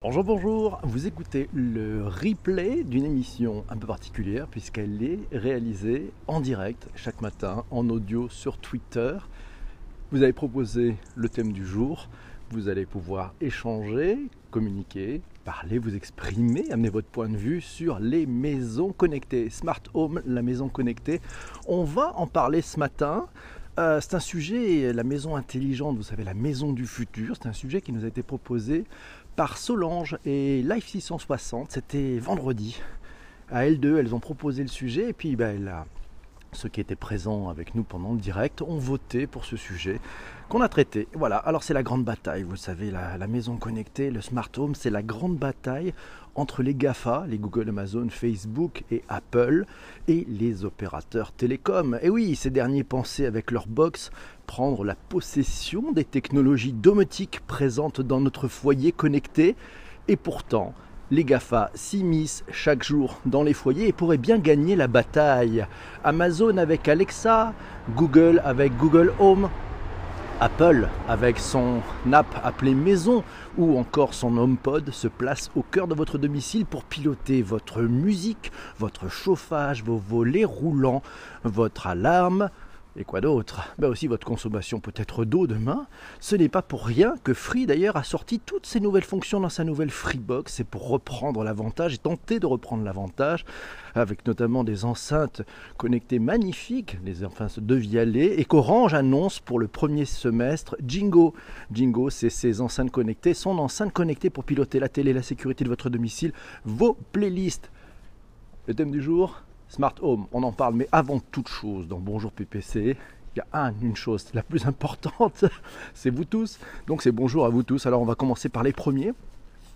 Bonjour, bonjour, vous écoutez le replay d'une émission un peu particulière puisqu'elle est réalisée en direct chaque matin en audio sur Twitter. Vous avez proposé le thème du jour, vous allez pouvoir échanger, communiquer, parler, vous exprimer, amener votre point de vue sur les maisons connectées, Smart Home, la maison connectée. On va en parler ce matin. Euh, c'est un sujet, la maison intelligente, vous savez, la maison du futur, c'est un sujet qui nous a été proposé par Solange et Life 660. C'était vendredi. À L2, elles ont proposé le sujet et puis ben, ceux qui étaient présents avec nous pendant le direct ont voté pour ce sujet qu'on a traité. Voilà, alors c'est la grande bataille, vous savez, la, la maison connectée, le smart home, c'est la grande bataille entre les GAFA, les Google, Amazon, Facebook et Apple, et les opérateurs télécoms. Et oui, ces derniers pensaient avec leur box prendre la possession des technologies domotiques présentes dans notre foyer connecté, et pourtant, les GAFA s'immiscent chaque jour dans les foyers et pourraient bien gagner la bataille. Amazon avec Alexa, Google avec Google Home, Apple, avec son app appelée Maison ou encore son HomePod, se place au cœur de votre domicile pour piloter votre musique, votre chauffage, vos volets roulants, votre alarme, et quoi d'autre? Ben Aussi votre consommation peut-être d'eau demain. Ce n'est pas pour rien que Free d'ailleurs a sorti toutes ces nouvelles fonctions dans sa nouvelle Freebox. C'est pour reprendre l'avantage et tenter de reprendre l'avantage avec notamment des enceintes connectées magnifiques, les enceintes de Vialet, et qu'Orange annonce pour le premier semestre Jingo. Jingo, c'est ces enceintes connectées, son enceinte connectée pour piloter la télé, la sécurité de votre domicile, vos playlists. Le thème du jour, Smart Home, on en parle, mais avant toute chose, dans Bonjour PPC, il y a une chose, la plus importante, c'est vous tous. Donc c'est bonjour à vous tous. Alors on va commencer par les premiers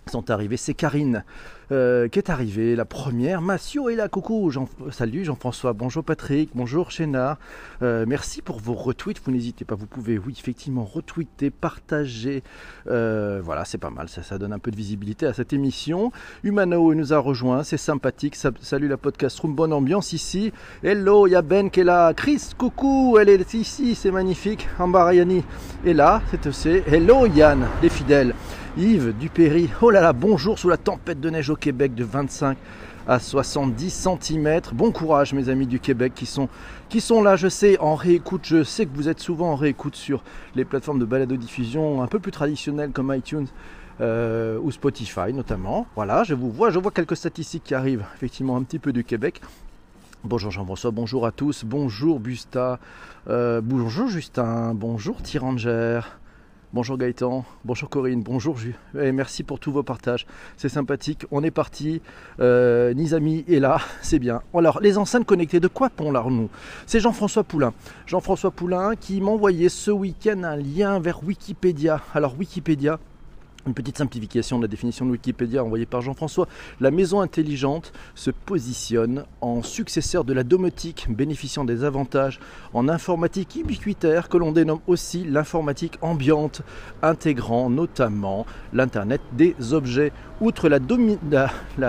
sont arrivés. C'est Karine euh, qui est arrivée, la première. Massio est là, coucou. Jean, salut Jean-François, bonjour Patrick, bonjour Chénard. Euh, merci pour vos retweets. Vous n'hésitez pas, vous pouvez, oui, effectivement, retweeter, partager. Euh, voilà, c'est pas mal, ça, donne un peu de visibilité à cette émission. Humano nous a rejoint, c'est sympathique. salut la podcast room, bonne ambiance ici. Hello, il y a Ben qui est là. Chris, coucou, elle est ici, c'est magnifique. Ambariani est là, c'est aussi. Hello Yann, les fidèles. Yves Dupéry, oh là là, bonjour sous la tempête de neige au Québec de 25 à 70 cm. Bon courage mes amis du Québec qui sont, qui sont là, je sais, en réécoute. Je sais que vous êtes souvent en réécoute sur les plateformes de balado-diffusion un peu plus traditionnelles comme iTunes. Euh, ou Spotify notamment. Voilà, je vous vois, je vois quelques statistiques qui arrivent effectivement un petit peu du Québec. Bonjour Jean-François, bonjour à tous, bonjour Busta, euh, bonjour Justin, bonjour Tyranger, Bonjour Gaëtan, bonjour Corinne, bonjour Jus. Et merci pour tous vos partages. C'est sympathique. On est parti. Euh, Nizami est là, c'est bien. Alors, les enceintes connectées, de quoi parlons-nous C'est Jean-François Poulain. Jean-François Poulain qui m'a envoyé ce week-end un lien vers Wikipédia. Alors, Wikipédia, une petite simplification de la définition de Wikipédia envoyée par Jean-François. La maison intelligente se positionne en successeur de la domotique, bénéficiant des avantages en informatique ubiquitaire que l'on dénomme aussi l'informatique ambiante, intégrant notamment l'Internet des objets. Outre la,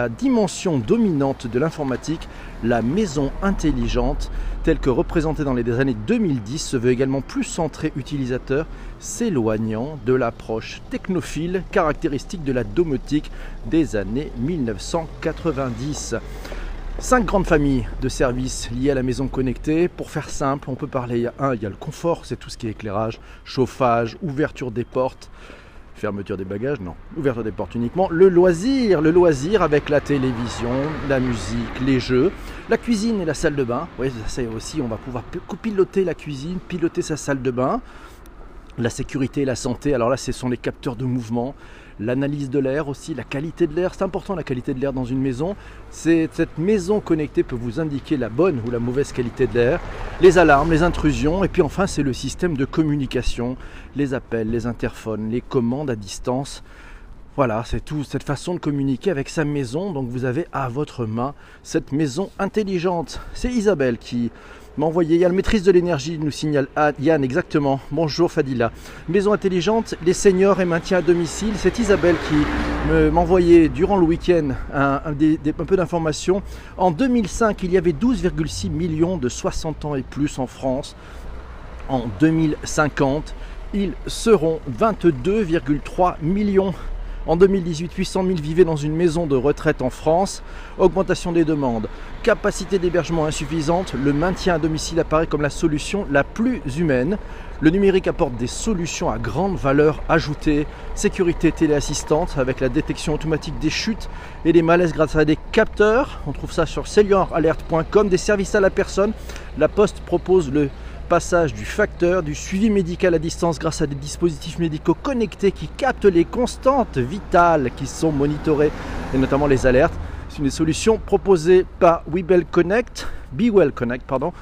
dimension dominante de l'informatique, la maison intelligente, telle que représentée dans les années 2010, se veut également plus centrée utilisateur s'éloignant de l'approche technophile caractéristique de la domotique des années 1990. Cinq grandes familles de services liés à la maison connectée. Pour faire simple, on peut parler, il y a le confort, c'est tout ce qui est éclairage, chauffage, ouverture des portes, fermeture des bagages, non, ouverture des portes uniquement. Le loisir, le loisir avec la télévision, la musique, les jeux, la cuisine et la salle de bain. Oui, ça aussi, on va pouvoir piloter la cuisine, piloter sa salle de bain la sécurité et la santé. Alors là, ce sont les capteurs de mouvement, l'analyse de l'air aussi, la qualité de l'air. C'est important la qualité de l'air dans une maison. Cette maison connectée peut vous indiquer la bonne ou la mauvaise qualité de l'air, les alarmes, les intrusions, et puis enfin c'est le système de communication, les appels, les interphones, les commandes à distance. Voilà, c'est tout cette façon de communiquer avec sa maison. Donc vous avez à votre main cette maison intelligente. C'est Isabelle qui m'a envoyé. Il y a le maîtrise de l'énergie, nous signale Yann exactement. Bonjour Fadila. Maison intelligente, les seniors et maintien à domicile. C'est Isabelle qui m'a envoyé durant le week-end un, un, peu d'informations. En 2005, il y avait 12,6 millions de 60 ans et plus en France. En 2050, ils seront 22,3 millions En 2018, 800 000 vivaient dans une maison de retraite en France. Augmentation des demandes, capacité d'hébergement insuffisante, le maintien à domicile apparaît comme la solution la plus humaine. Le numérique apporte des solutions à grande valeur ajoutée, sécurité téléassistante avec la détection automatique des chutes et des malaises grâce à des capteurs. On trouve ça sur senioralert.com, des services à la personne. La Poste propose le passage du facteur, du suivi médical à distance grâce à des dispositifs médicaux connectés qui captent les constantes vitales qui sont monitorées et notamment les alertes. C'est une solution proposée par Webel Connect, Bewell Connect, pardon.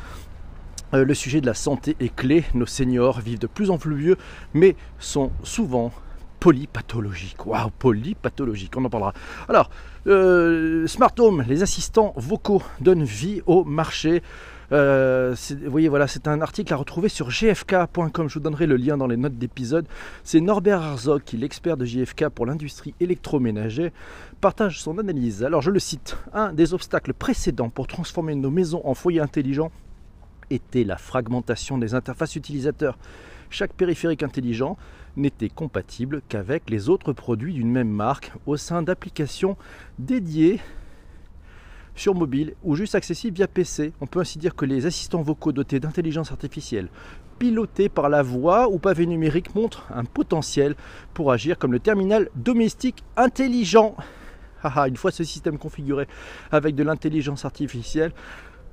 Euh, le sujet de la santé est clé. Nos seniors vivent de plus en plus vieux, mais sont souvent polypathologiques. Waouh, polypathologiques, on en parlera. Alors, euh, Smart Home, les assistants vocaux donnent vie au marché. Euh, c'est un article à retrouver sur gfk.com. Je vous donnerai le lien dans les notes d'épisode. C'est Norbert Herzog, qui est l'expert de JFK pour l'industrie électroménager, partage son analyse. Alors, je le cite Un des obstacles précédents pour transformer nos maisons en foyers intelligents était la fragmentation des interfaces utilisateurs. Chaque périphérique intelligent n'était compatible qu'avec les autres produits d'une même marque au sein d'applications dédiées sur mobile ou juste accessible via PC. On peut ainsi dire que les assistants vocaux dotés d'intelligence artificielle, pilotés par la voix ou pavé numérique, montrent un potentiel pour agir comme le terminal domestique intelligent. une fois ce système configuré avec de l'intelligence artificielle,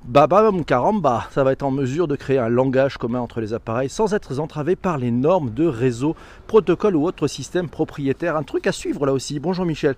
Babam caramba, ça va être en mesure de créer un langage commun entre les appareils sans être entravé par les normes de réseau, protocole ou autres systèmes propriétaires. Un truc à suivre là aussi. Bonjour Michel.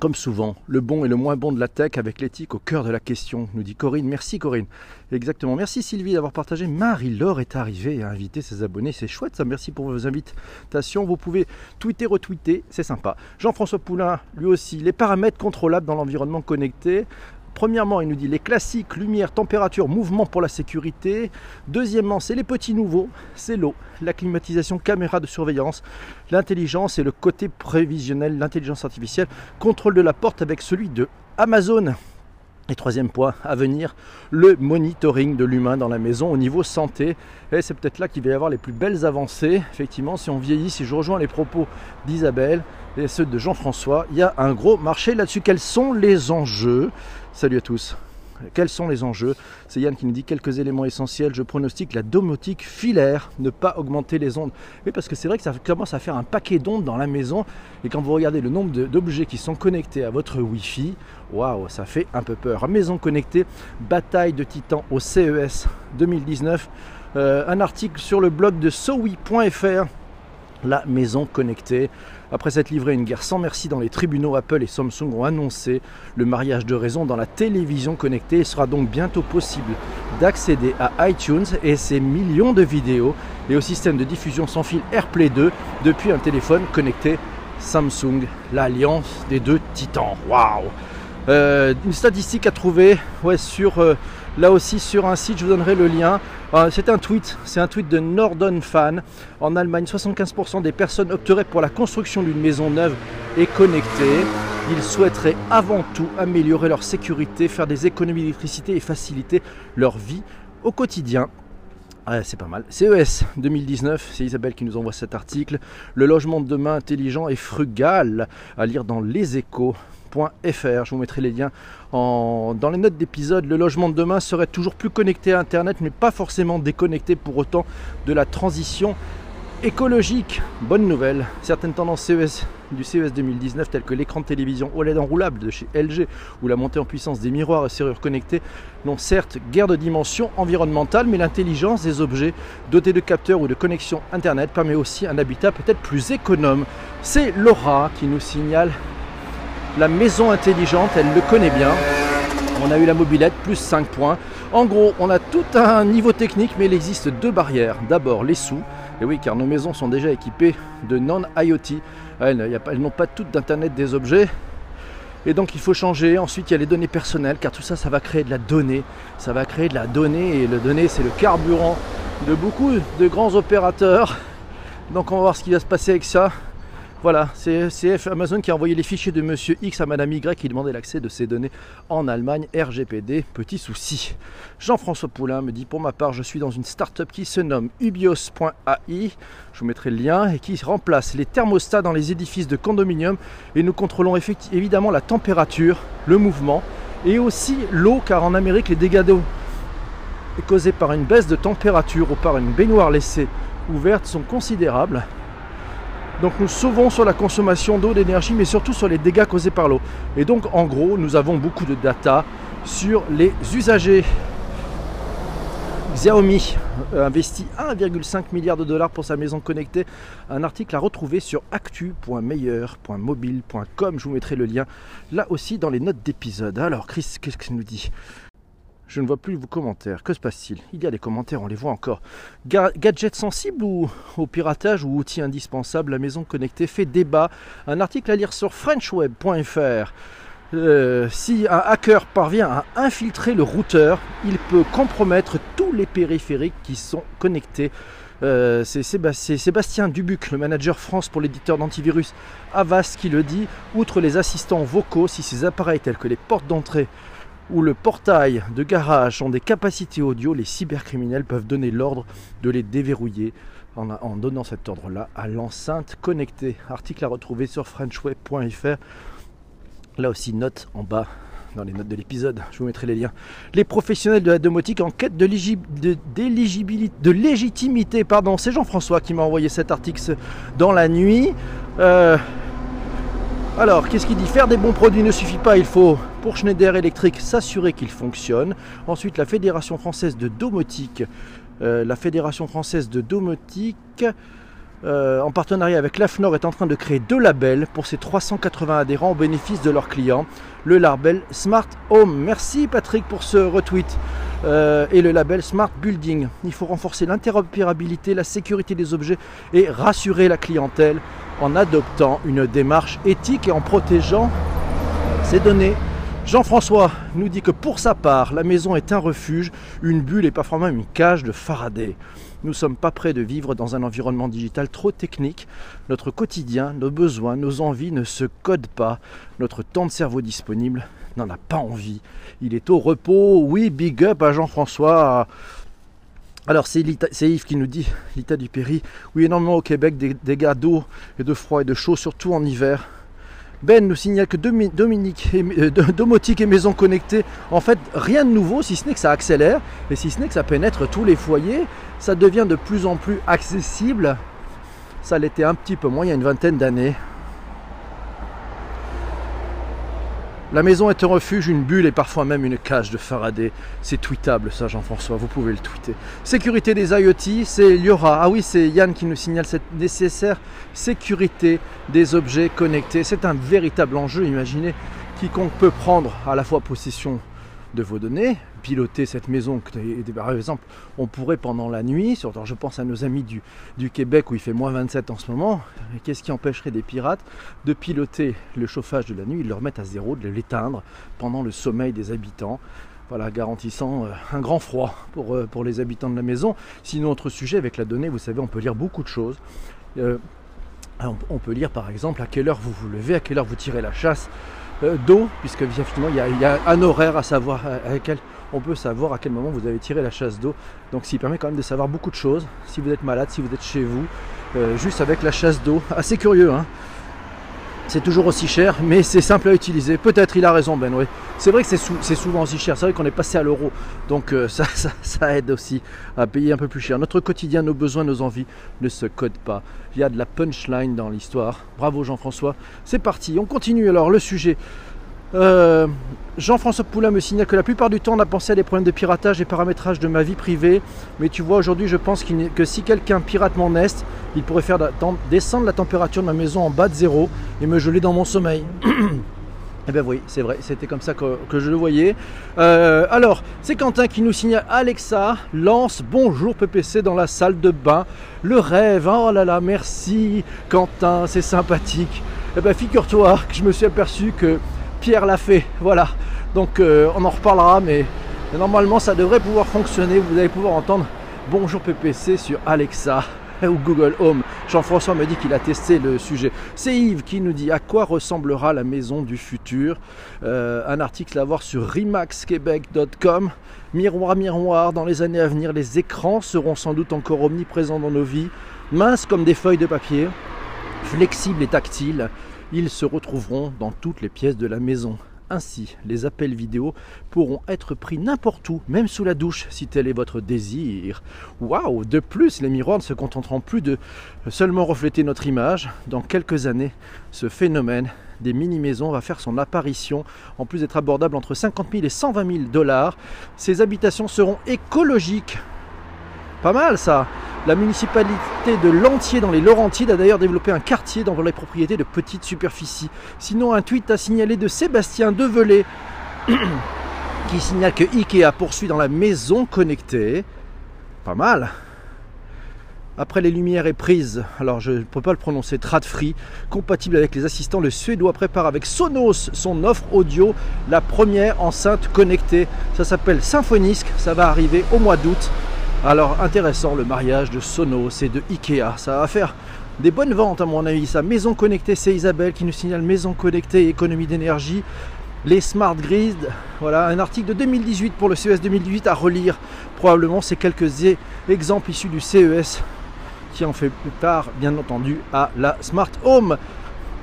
Comme souvent, le bon et le moins bon de la tech avec l'éthique au cœur de la question, nous dit Corinne. Merci Corinne. Exactement. Merci Sylvie d'avoir partagé. Marie-Laure est arrivée a invité ses abonnés. C'est chouette ça. Merci pour vos invitations. Vous pouvez tweeter, retweeter. C'est sympa. Jean-François Poulain, lui aussi. Les paramètres contrôlables dans l'environnement connecté. Premièrement, il nous dit les classiques, lumière, température, mouvement pour la sécurité. Deuxièmement, c'est les petits nouveaux, c'est l'eau, la climatisation, caméra de surveillance, l'intelligence et le côté prévisionnel, l'intelligence artificielle, contrôle de la porte avec celui de Amazon. Et troisième point à venir, le monitoring de l'humain dans la maison au niveau santé. Et c'est peut-être là qu'il va y avoir les plus belles avancées. Effectivement, si on vieillit, si je rejoins les propos d'Isabelle et ceux de Jean-François, il y a un gros marché là-dessus. Quels sont les enjeux? Salut à tous. Quels sont les enjeux C'est Yann qui nous dit quelques éléments essentiels. Je pronostique la domotique filaire, ne pas augmenter les ondes. Oui, parce que c'est vrai que ça commence à faire un paquet d'ondes dans la maison. Et quand vous regardez le nombre d'objets qui sont connectés à votre Wi-Fi, waouh, ça fait un peu peur. Maison connectée, bataille de titans au CES 2019. Euh, un article sur le blog de sowi.fr la maison connectée. Après s'être livré une guerre sans merci dans les tribunaux, Apple et Samsung ont annoncé le mariage de raison dans la télévision connectée. Il sera donc bientôt possible d'accéder à iTunes et ses millions de vidéos et au système de diffusion sans fil AirPlay 2 depuis un téléphone connecté Samsung, l'alliance des deux titans. Waouh euh, Une statistique à trouver ouais, sur euh, là aussi sur un site, je vous donnerai le lien. Euh, c'est un tweet, c'est un tweet de Nordon Fan. En Allemagne, 75% des personnes opteraient pour la construction d'une maison neuve et connectée. Ils souhaiteraient avant tout améliorer leur sécurité, faire des économies d'électricité et faciliter leur vie au quotidien. c'est pas mal. CES 2019, c'est Isabelle qui nous envoie cet article. Le logement de demain intelligent et frugal à lire dans Les Échos. Je vous mettrai les liens dans les notes d'épisode. Le logement de demain serait toujours plus connecté à Internet, mais pas forcément déconnecté pour autant de la transition écologique. Bonne nouvelle, certaines tendances CES du CES 2019 telles que l'écran de télévision OLED enroulable de chez LG ou la montée en puissance des miroirs et serrures connectées n'ont certes guère de dimension environnementale, mais l'intelligence des objets dotés de capteurs ou de connexion Internet permet aussi un habitat peut-être plus économe. C'est Laura qui nous signale la maison intelligente, elle le connaît bien. On a eu la mobilette, plus 5 points. En gros, on a tout un niveau technique, mais il existe deux barrières. D'abord, les sous. Et oui, car nos maisons sont déjà équipées de non-IoT. Elles, elles n'ont pas toutes d'Internet des objets. Et donc il faut changer. Ensuite, il y a les données personnelles, car tout ça, ça va créer de la donnée. Ça va créer de la donnée, et le donnée, c'est le carburant de beaucoup de grands opérateurs. Donc on va voir ce qui va se passer avec ça. Voilà, c'est Amazon qui a envoyé les fichiers de Monsieur X à Madame Y qui demandait l'accès de ces données en Allemagne. RGPD, petit souci. Jean-François Poulain me dit pour ma part, je suis dans une start-up qui se nomme ubios.ai. Je vous mettrai le lien et qui remplace les thermostats dans les édifices de condominium et nous contrôlons évidemment la température, le mouvement et aussi l'eau car en Amérique les dégâts d'eau causés par une baisse de température ou par une baignoire laissée ouverte sont considérables. Donc nous sauvons sur la consommation d'eau, d'énergie, mais surtout sur les dégâts causés par l'eau. Et donc en gros, nous avons beaucoup de data sur les usagers. Xiaomi euh, investit 1,5 milliard de dollars pour sa maison connectée. Un article à retrouver sur actu.meilleur.mobile.com. Je vous mettrai le lien là aussi dans les notes d'épisode. Alors Chris, qu'est-ce qu'il nous dit je ne vois plus vos commentaires. Que se passe-t-il? Il y a des commentaires, on les voit encore. gadget sensible ou au piratage ou outil indispensable La maison connectée fait débat. Un article à lire sur frenchweb.fr. Euh, si un hacker parvient à infiltrer le routeur, il peut compromettre tous les périphériques qui sont connectés. Euh, c'est Sébastien Dubuc, le manager France pour l'éditeur d'antivirus Avast, qui le dit. Outre les assistants vocaux, si ces appareils tels que les portes d'entrée où le portail de garage ont des capacités audio, les cybercriminels peuvent donner l'ordre de les déverrouiller en, donnant cet ordre-là à l'enceinte connectée. Article à retrouver sur frenchweb.fr. Là aussi, note en bas dans les notes de l'épisode, je vous mettrai les liens. Les professionnels de la domotique en quête de, de légitimité, pardon, c'est Jean-François qui m'a envoyé cet article dans la nuit. Euh, alors, qu'est-ce qu'il dit Faire des bons produits ne suffit pas, il faut, pour Schneider Electric, s'assurer qu'il fonctionne. Ensuite, la Fédération française de domotique, euh, la Fédération française de domotique, euh, en partenariat avec l'AFNOR, est en train de créer deux labels pour ses 380 adhérents au bénéfice de leurs clients. Le label Smart Home. Merci Patrick pour ce retweet. Euh, et le label Smart Building. Il faut renforcer l'interopérabilité, la sécurité des objets et rassurer la clientèle en adoptant une démarche éthique et en protégeant ses données. Jean-François nous dit que pour sa part, la maison est un refuge, une bulle et parfois même une cage de Faraday. Nous ne sommes pas prêts de vivre dans un environnement digital trop technique. Notre quotidien, nos besoins, nos envies ne se codent pas. Notre temps de cerveau disponible n'en a pas envie. Il est au repos. Oui, big up à Jean-François. Alors c'est Yves qui nous dit, l'état du Péry, oui énormément au Québec des dégâts d'eau et de froid et de chaud, surtout en hiver. Ben nous signale que Dominique euh, Domotique et Maison Connectée, en fait rien de nouveau si ce n'est que ça accélère et si ce n'est que ça pénètre tous les foyers, ça devient de plus en plus accessible. Ça l'était un petit peu moins il y a une vingtaine d'années. La maison est un refuge, une bulle et parfois même une cage de Faraday. C'est tweetable ça Jean-François, vous pouvez le tweeter. Sécurité des IoT, c'est Liora. Ah oui, c'est Yann qui nous signale cette nécessaire sécurité des objets connectés. C'est un véritable enjeu, imaginez, quiconque peut prendre à la fois possession de vos données, piloter cette maison. Par exemple, on pourrait pendant la nuit, surtout je pense à nos amis du, du Québec où il fait moins 27 en ce moment, qu'est-ce qui empêcherait des pirates de piloter le chauffage de la nuit, de le remettre à zéro, de l'éteindre pendant le sommeil des habitants voilà, garantissant euh, un grand froid pour, euh, pour les habitants de la maison. Sinon, autre sujet, avec la donnée, vous savez, on peut lire beaucoup de choses. Euh, on peut lire par exemple à quelle heure vous vous levez, à quelle heure vous tirez la chasse, d'eau, puisque effectivement il y, a, un horaire à savoir à, quel on peut savoir à quel moment vous avez tiré la chasse d'eau. Donc s'il permet quand même de savoir beaucoup de choses. Si vous êtes malade, si vous êtes chez vous, euh, juste avec la chasse d'eau. Assez curieux, hein c'est toujours aussi cher, mais c'est simple à utiliser. Peut-être il a raison, Ben. Oui. C'est vrai que c'est, souvent aussi cher. C'est vrai qu'on est passé à l'euro, donc euh, ça, ça, aide aussi à payer un peu plus cher. Notre quotidien, nos besoins, nos envies ne se codent pas. Il y a de la punchline dans l'histoire. Bravo Jean-François. C'est parti. On continue alors le sujet. Euh, Jean-François Poulain me signale que la plupart du temps on a pensé à des problèmes de piratage et paramétrage de ma vie privée. Mais tu vois, aujourd'hui, je pense que si quelqu'un pirate mon nest, il pourrait faire descendre la température de ma maison en bas de zéro et me geler dans mon sommeil. Eh bien oui, c'est vrai, c'était comme ça que, je le voyais. Euh, alors, c'est Quentin qui nous signale Alexa lance bonjour PPC dans la salle de bain. Le rêve, oh là là, merci Quentin, c'est sympathique. Eh bien figure-toi que je me suis aperçu que Pierre l'a fait. Voilà. Donc euh, on en reparlera, mais normalement ça devrait pouvoir fonctionner. Vous allez pouvoir entendre Bonjour PPC sur Alexa ou Google Home. Jean-François me dit qu'il a testé le sujet. C'est Yves qui nous dit à quoi ressemblera la maison du futur? Euh, un article à voir sur rimaxquebec.com. Miroir, miroir, dans les années à venir, les écrans seront sans doute encore omniprésents dans nos vies, minces comme des feuilles de papier, flexibles et tactiles. Ils se retrouveront dans toutes les pièces de la maison. Ainsi, les appels vidéo pourront être pris n'importe où, même sous la douche, si tel est votre désir. Waouh De plus, les miroirs ne se contenteront plus de seulement refléter notre image. Dans quelques années, ce phénomène des mini-maisons va faire son apparition, en plus d'être abordable entre 50 000 et 120 000 dollars. Ces habitations seront écologiques. Pas mal ça la municipalité de Lantier dans les Laurentides a d'ailleurs développé un quartier dans les propriétés de petites superficies. Sinon, un tweet a signalé de Sébastien Develay qui signale que Ikea poursuit dans la maison connectée. Pas mal. Après les lumières et prises, alors je ne peux pas le prononcer, Tradfree, compatible avec les assistants, le Suédois prépare avec Sonos son offre audio, la première enceinte connectée. Ça s'appelle Symphonisk, ça va arriver au mois d'août. Alors intéressant le mariage de Sonos et de Ikea. Ça va faire des bonnes ventes à mon avis. Ça, maison connectée, c'est Isabelle qui nous signale maison connectée économie d'énergie. Les smart grids, voilà un article de 2018 pour le CES 2018 à relire. Probablement c'est quelques exemples issus du CES qui en fait plus tard, bien entendu, à la smart home.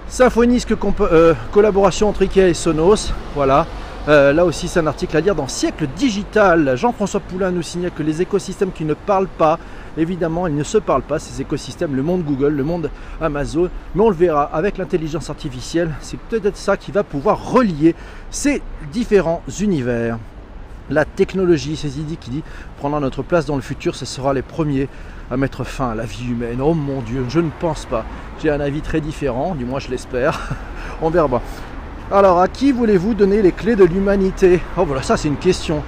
Symphonisk euh, collaboration entre Ikea et Sonos, voilà. Euh, là aussi, c'est un article à lire dans Siècle Digital. Jean-François Poulain nous signale que les écosystèmes qui ne parlent pas, évidemment, ils ne se parlent pas, ces écosystèmes, le monde Google, le monde Amazon, mais on le verra avec l'intelligence artificielle, c'est peut-être ça qui va pouvoir relier ces différents univers. La technologie, c'est Zidi qui dit, prendra notre place dans le futur, ce sera les premiers à mettre fin à la vie humaine. Oh mon Dieu, je ne pense pas. J'ai un avis très différent, du moins je l'espère. on verra. Alors, à qui voulez-vous donner les clés de l'humanité? Oh voilà, ça c'est une question.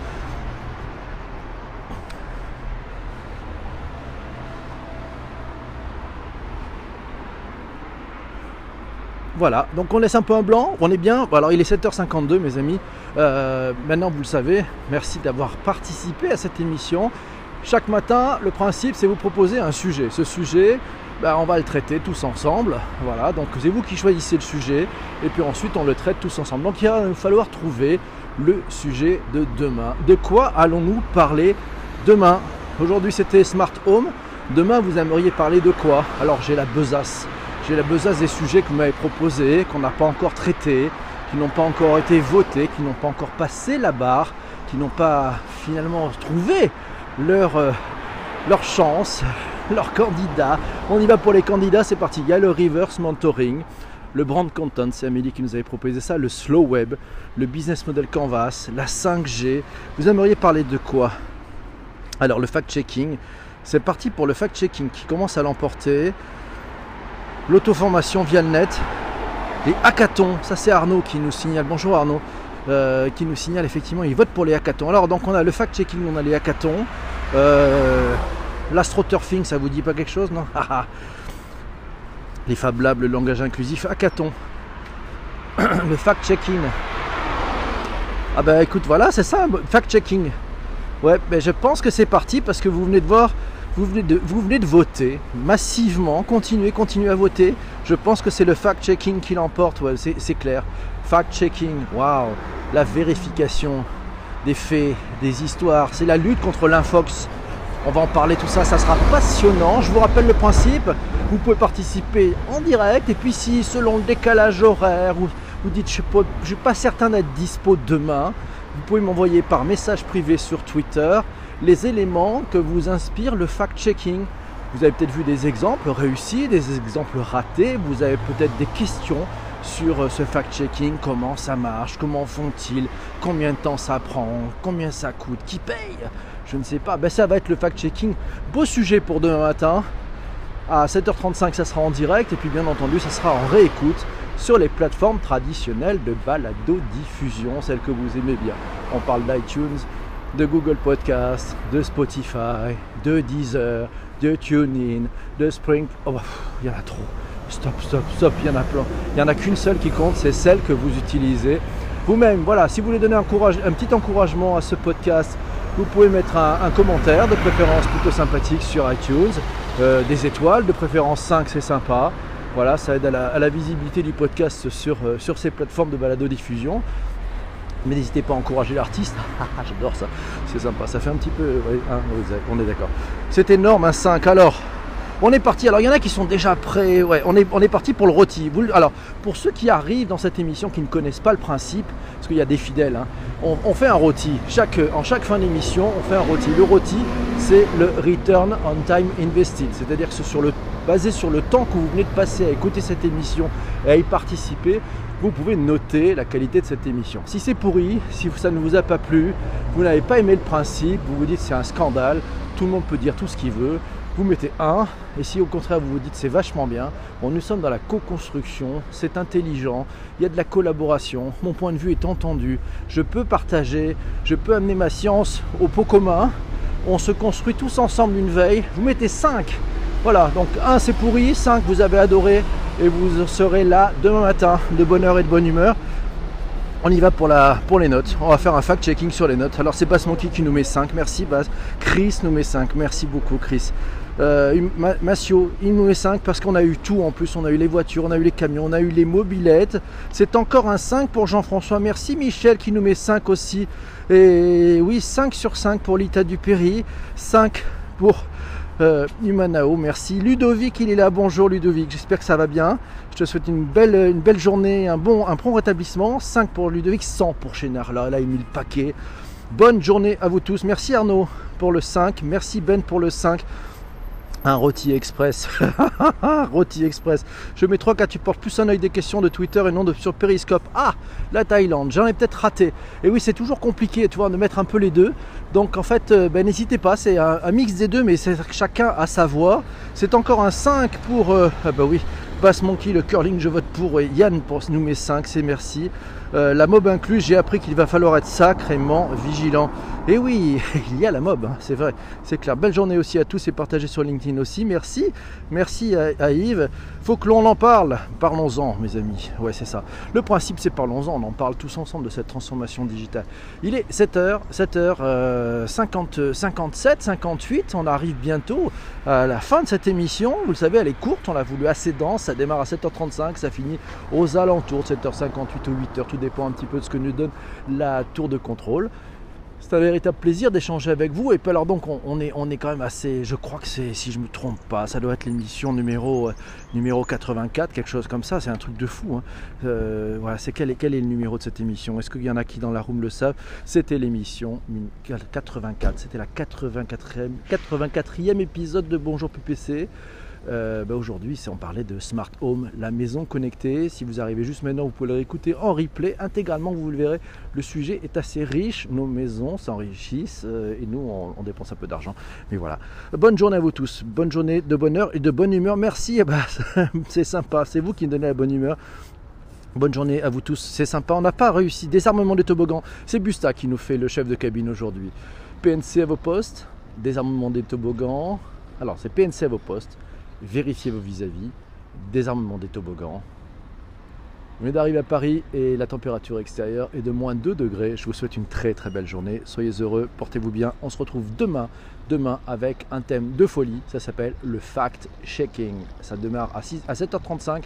Voilà, donc on laisse un peu un blanc, on est bien. Alors il est 7h52 mes amis. Euh, maintenant vous le savez, merci d'avoir participé à cette émission. Chaque matin, le principe c'est vous proposer un sujet. Ce sujet, ben, on va le traiter tous ensemble. Voilà, donc c'est vous qui choisissez le sujet et puis ensuite on le traite tous ensemble. Donc il va falloir trouver le sujet de demain. De quoi allons-nous parler demain? Aujourd'hui c'était Smart Home. Demain vous aimeriez parler de quoi? Alors j'ai la besace. J'ai la besace des sujets que vous m'avez proposés, qu'on n'a pas encore traités, qui n'ont pas encore été votés, qui n'ont pas encore passé la barre, qui n'ont pas finalement trouvé leur, euh, leur chance, leurs candidats. On y va pour les candidats, c'est parti. Il y a le reverse mentoring, le brand content, c'est Amélie qui nous avait proposé ça, le slow web, le business model canvas, la 5G. Vous aimeriez parler de quoi? Alors le fact-checking, c'est parti pour le fact-checking qui commence à l'emporter. L'auto-formation via le net. Les hackathons, ça c'est Arnaud qui nous signale. Bonjour Arnaud. Euh, qui nous signale effectivement il vote pour les hackathons. Alors donc on a le fact-checking, on a les hackathons. Euh, L'astroturfing, ça vous dit pas quelque chose, non Les Fab Labs, le langage inclusif, hackathon. le fact-checking. Ah ben écoute, voilà, c'est ça, fact-checking. Ouais, ben je pense que c'est parti parce que vous venez de voir, vous venez de, vous venez de voter massivement. Continuez, continuez à voter. Je pense que c'est le fact-checking qui l'emporte, ouais, c'est clair. Fact-checking, waouh, la vérification des faits, des histoires. C'est la lutte contre l'infox. On va en parler tout ça, ça sera passionnant. Je vous rappelle le principe, vous pouvez participer en direct. Et puis si selon le décalage horaire vous, vous dites je ne suis pas certain d'être dispo demain, vous pouvez m'envoyer par message privé sur Twitter les éléments que vous inspire le fact-checking. Vous avez peut-être vu des exemples réussis, des exemples ratés, vous avez peut-être des questions sur euh, ce fact-checking, comment ça marche, comment font-ils, combien de temps ça prend, combien ça coûte, qui paye? Je ne sais pas. Ben, ça va être le fact-checking. Beau sujet pour demain matin. À 7h35, ça sera en direct. Et puis, bien entendu, ça sera en réécoute sur les plateformes traditionnelles de balado-diffusion, celles que vous aimez bien. On parle d'iTunes, de Google Podcast, de Spotify, de Deezer, de TuneIn, de Spring. Oh, il y en a trop. Stop, stop, stop. Il y en a plein. Il n'y en a qu'une seule qui compte, c'est celle que vous utilisez vous-même. Voilà, si vous voulez donner un, un petit encouragement à ce podcast, vous pouvez mettre un, commentaire de préférence plutôt sympathique sur iTunes. euh, des étoiles, de préférence 5 c'est sympa. Voilà, ça aide à la, visibilité du podcast sur, euh, sur ces plateformes de balado-diffusion. Mais n'hésitez pas à encourager l'artiste. J'adore ça, c'est sympa. Ça fait un petit peu. Hein, on est d'accord. C'est énorme, un 5. Alors, on est parti. Alors il y en a qui sont déjà prêts. On est, parti pour le rôti. Alors pour ceux qui arrivent dans cette émission qui ne connaissent pas le principe, parce qu'il y a des fidèles, hein, on, fait un rôti. Chaque, en chaque fin d'émission, on fait un rôti. Le rôti, c'est le return on time invested, c'est-à-dire que sur le, basé sur le temps que vous venez de passer à écouter cette émission et à y participer. Vous pouvez noter la qualité de cette émission. Si c'est pourri, si ça ne vous a pas plu, vous n'avez pas aimé le principe, vous vous dites c'est un scandale, tout le monde peut dire tout ce qu'il veut, vous mettez 1, et si au contraire vous vous dites c'est vachement bien, nous sommes dans la co-construction, c'est intelligent, il y a de la collaboration, mon point de vue est entendu, je peux partager, je peux amener ma science au pot commun, on se construit tous ensemble une veille, vous mettez 5, voilà, donc 1 c'est pourri, 5 vous avez adoré, et vous serez là demain matin de bonne heure et de bonne humeur. On y va pour, la, pour les notes. On va faire un fact-checking sur les notes. Alors c'est Bass Monkey qui nous met 5. Merci Bass. Chris nous met 5. Merci beaucoup Chris. Euh, Massio, il nous met 5 parce qu'on a eu tout en plus. On a eu les voitures, on a eu les camions, on a eu les mobilettes. C'est encore un 5 pour Jean-François. Merci Michel qui nous met 5 aussi. Et oui, 5 sur 5 pour l'Ita du Péry. 5 pour euh, Humanao, merci. Ludovic, il est là. Bonjour Ludovic, j'espère que ça va bien. Je te souhaite une belle, journée, un bon, un bon rétablissement. 5 pour Ludovic, 100 pour Chénard. Là, là, il met le paquet. Bonne journée à vous tous. Merci Arnaud pour le 5. Merci Ben pour le 5. Un rôti express. rôti express. Je mets 3 cas, tu portes plus un œil des questions de Twitter et non de sur Periscope. Ah, la Thaïlande, j'en ai peut-être raté. Et oui, c'est toujours compliqué, tu vois, de mettre un peu les deux. Donc en fait, euh, ben, n'hésitez pas, c'est un, mix des deux, mais chacun a sa voix. C'est encore un 5 pour. Euh, ah bah oui, Bass Monkey, le curling, je vote pour. Et Yann pour nous met 5, c'est merci. Euh, la mob incluse, j'ai appris qu'il va falloir être sacrément vigilant. Et oui, il y a la mob, hein, c'est vrai, c'est clair. Belle journée aussi à tous et partagez sur LinkedIn aussi. Merci, merci à, Yves. Faut que l'on en parle. Parlons-en, mes amis. Ouais, c'est ça. Le principe, c'est parlons-en. On en parle tous ensemble de cette transformation digitale. Il est 7h, 7h 50, 57, 58. On arrive bientôt à la fin de cette émission. Vous le savez, elle est courte. On l'a voulu assez dense. Ça démarre à 7h35. Ça finit aux alentours de 7h58 ou 8h. Tout dépend un petit peu de ce que nous donne la tour de contrôle. C'est un véritable plaisir d'échanger avec vous. Et puis alors donc on, est, quand même assez, je crois que c'est, si je me trompe pas, ça doit être l'émission numéro, euh, numéro 84, quelque chose comme ça. C'est un truc de fou. Hein. Euh, voilà, c'est quel est, quel est le numéro de cette émission? Est-ce qu'il y en a qui dans la room le savent? C'était l'émission 84. C'était la 84e, 84e épisode de Bonjour PPC. Euh, bah, aujourd'hui, on parlait de Smart Home, la maison connectée. Si vous arrivez juste maintenant, vous pouvez le réécouter en replay intégralement, vous le verrez. Le sujet est assez riche, nos maisons s'enrichissent euh, et nous, on, dépense un peu d'argent. Mais voilà. Bonne journée à vous tous, bonne journée de bonheur et de bonne humeur. Merci, c'est sympa, c'est vous qui me donnez la bonne humeur. Bonne journée à vous tous, c'est sympa. On n'a pas réussi. Désarmement des toboggans, c'est Busta qui nous fait le chef de cabine aujourd'hui. PNC à vos postes, désarmement des toboggans. Alors, c'est PNC à vos postes vérifiez vos vis-à-vis, désarmement des toboggans. Vous venez d'arriver à Paris et la température extérieure est de moins 2 degrés. Je vous souhaite une très très belle journée. Soyez heureux, portez-vous bien. On se retrouve demain, demain avec un thème de folie. Ça s'appelle le fact-checking. Ça démarre à, 6, à 7h35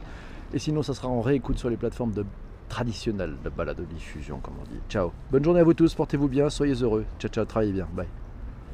et sinon ça sera en réécoute sur les plateformes de traditionnelles de balade de diffusion comme on dit. Ciao. Bonne journée à vous tous, portez-vous bien, soyez heureux. Ciao ciao, travaillez bien. Bye.